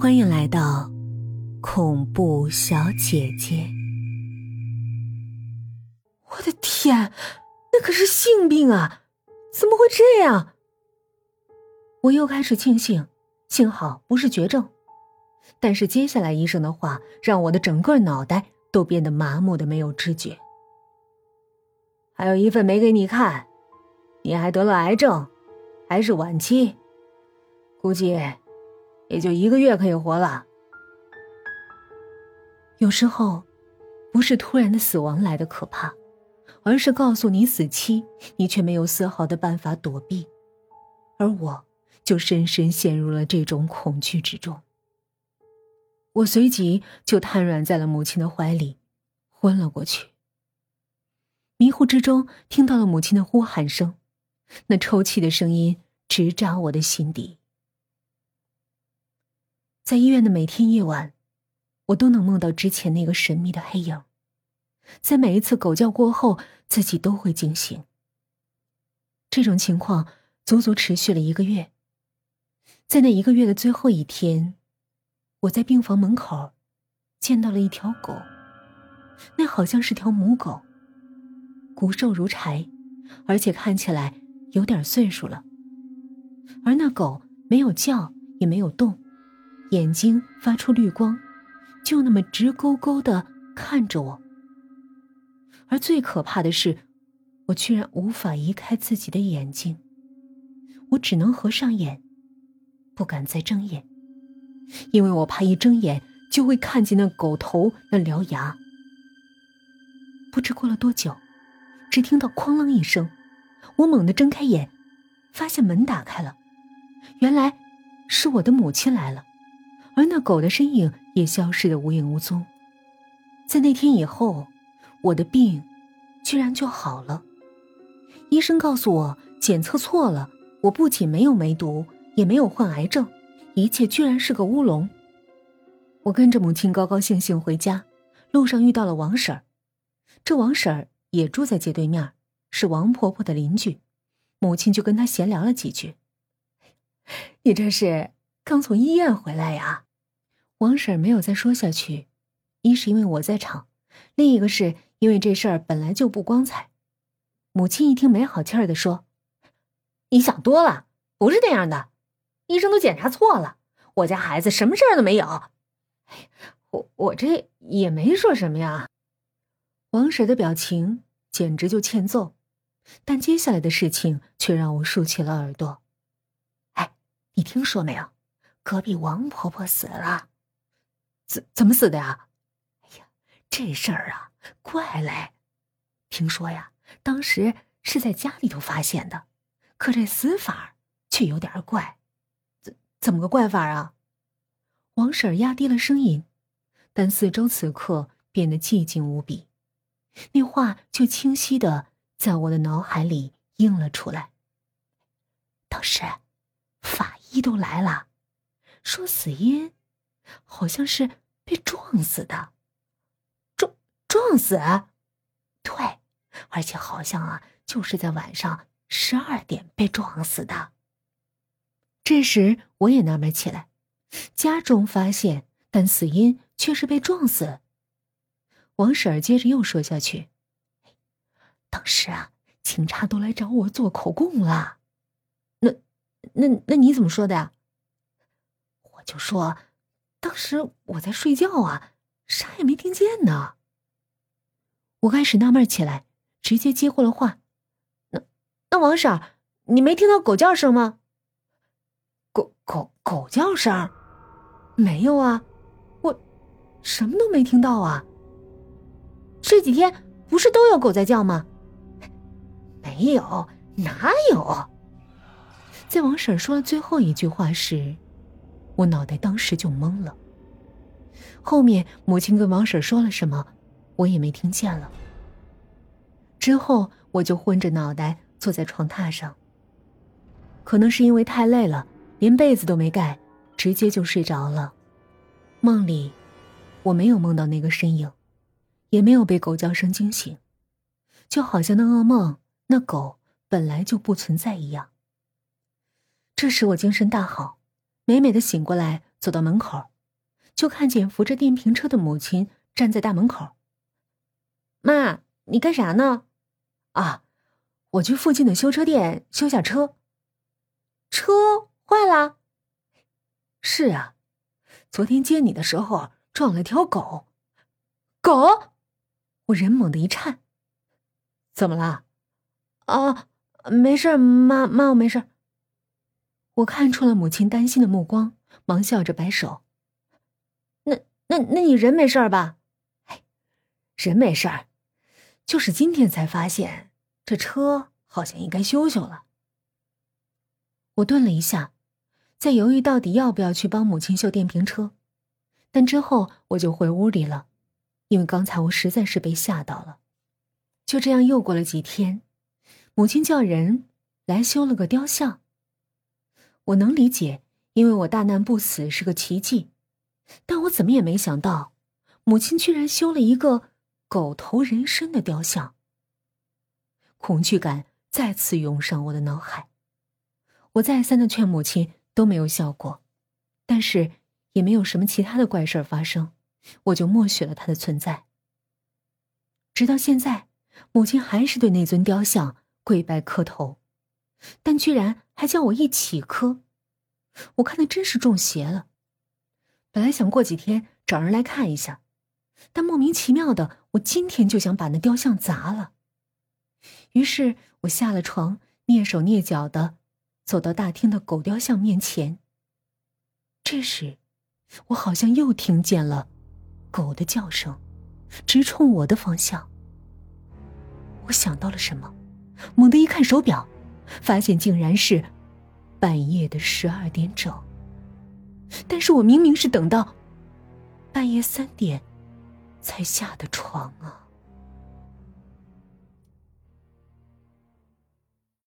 欢迎来到恐怖小姐姐。我的天，那可是性病啊！怎么会这样？我又开始庆幸，幸好不是绝症。但是接下来医生的话让我的整个脑袋都变得麻木的没有知觉。还有一份没给你看，你还得了癌症，还是晚期，估计。也就一个月可以活了。有时候，不是突然的死亡来的可怕，而是告诉你死期，你却没有丝毫的办法躲避，而我就深深陷入了这种恐惧之中。我随即就瘫软在了母亲的怀里，昏了过去。迷糊之中，听到了母亲的呼喊声，那抽泣的声音直扎我的心底。在医院的每天夜晚，我都能梦到之前那个神秘的黑影。在每一次狗叫过后，自己都会惊醒。这种情况足足持续了一个月。在那一个月的最后一天，我在病房门口见到了一条狗，那好像是条母狗，骨瘦如柴，而且看起来有点岁数了。而那狗没有叫，也没有动。眼睛发出绿光，就那么直勾勾的看着我。而最可怕的是，我居然无法移开自己的眼睛，我只能合上眼，不敢再睁眼，因为我怕一睁眼就会看见那狗头那獠牙。不知过了多久，只听到“哐啷”一声，我猛地睁开眼，发现门打开了，原来是我的母亲来了。而那狗的身影也消失的无影无踪。在那天以后，我的病居然就好了。医生告诉我，检测错了，我不仅没有梅毒，也没有患癌症，一切居然是个乌龙。我跟着母亲高高兴兴回家，路上遇到了王婶儿。这王婶儿也住在街对面，是王婆婆的邻居。母亲就跟她闲聊了几句：“ 你这是刚从医院回来呀？”王婶没有再说下去，一是因为我在场，另一个是因为这事儿本来就不光彩。母亲一听没好气儿的说：“你想多了，不是那样的，医生都检查错了，我家孩子什么事儿都没有。”，我我这也没说什么呀。王婶的表情简直就欠揍，但接下来的事情却让我竖起了耳朵。哎，你听说没有？隔壁王婆婆死了。怎怎么死的呀？哎呀，这事儿啊，怪嘞！听说呀，当时是在家里头发现的，可这死法却有点怪。怎怎么个怪法啊？王婶压低了声音，但四周此刻变得寂静无比，那话就清晰的在我的脑海里映了出来。当时法医都来了，说死因好像是。被撞死的，撞撞死，对，而且好像啊，就是在晚上十二点被撞死的。这时我也纳闷起来，家中发现，但死因却是被撞死。王婶儿接着又说下去：“当时啊，警察都来找我做口供了。那、那、那你怎么说的呀？我就说。”当时我在睡觉啊，啥也没听见呢。我开始纳闷起来，直接接过了话：“那那王婶，你没听到狗叫声吗？”“狗狗狗叫声？没有啊，我什么都没听到啊。这几天不是都有狗在叫吗？”“没有，哪有？”在王婶说了最后一句话时。我脑袋当时就懵了。后面母亲跟王婶说了什么，我也没听见了。之后我就昏着脑袋坐在床榻上。可能是因为太累了，连被子都没盖，直接就睡着了。梦里，我没有梦到那个身影，也没有被狗叫声惊醒，就好像那噩梦那狗本来就不存在一样。这时我精神大好。美美的醒过来，走到门口，就看见扶着电瓶车的母亲站在大门口。妈，你干啥呢？啊，我去附近的修车店修下车。车坏了？是啊，昨天接你的时候撞了条狗。狗？我人猛地一颤。怎么了？啊，没事，妈妈，我没事。我看出了母亲担心的目光，忙笑着摆手。那那那你人没事吧？哎，人没事儿，就是今天才发现这车好像应该修修了。我顿了一下，在犹豫到底要不要去帮母亲修电瓶车，但之后我就回屋里了，因为刚才我实在是被吓到了。就这样又过了几天，母亲叫人来修了个雕像。我能理解，因为我大难不死是个奇迹，但我怎么也没想到，母亲居然修了一个狗头人身的雕像。恐惧感再次涌上我的脑海，我再三的劝母亲都没有效果，但是也没有什么其他的怪事发生，我就默许了它的存在。直到现在。母亲还是对那尊雕像跪拜磕头，但居然还叫我一起磕，我看的真是中邪了。本来想过几天找人来看一下，但莫名其妙的，我今天就想把那雕像砸了。于是我下了床，蹑手蹑脚的走到大厅的狗雕像面前。这时，我好像又听见了狗的叫声，直冲我的方向。我想到了什么，猛地一看手表，发现竟然是半夜的十二点整。但是我明明是等到半夜三点才下的床啊！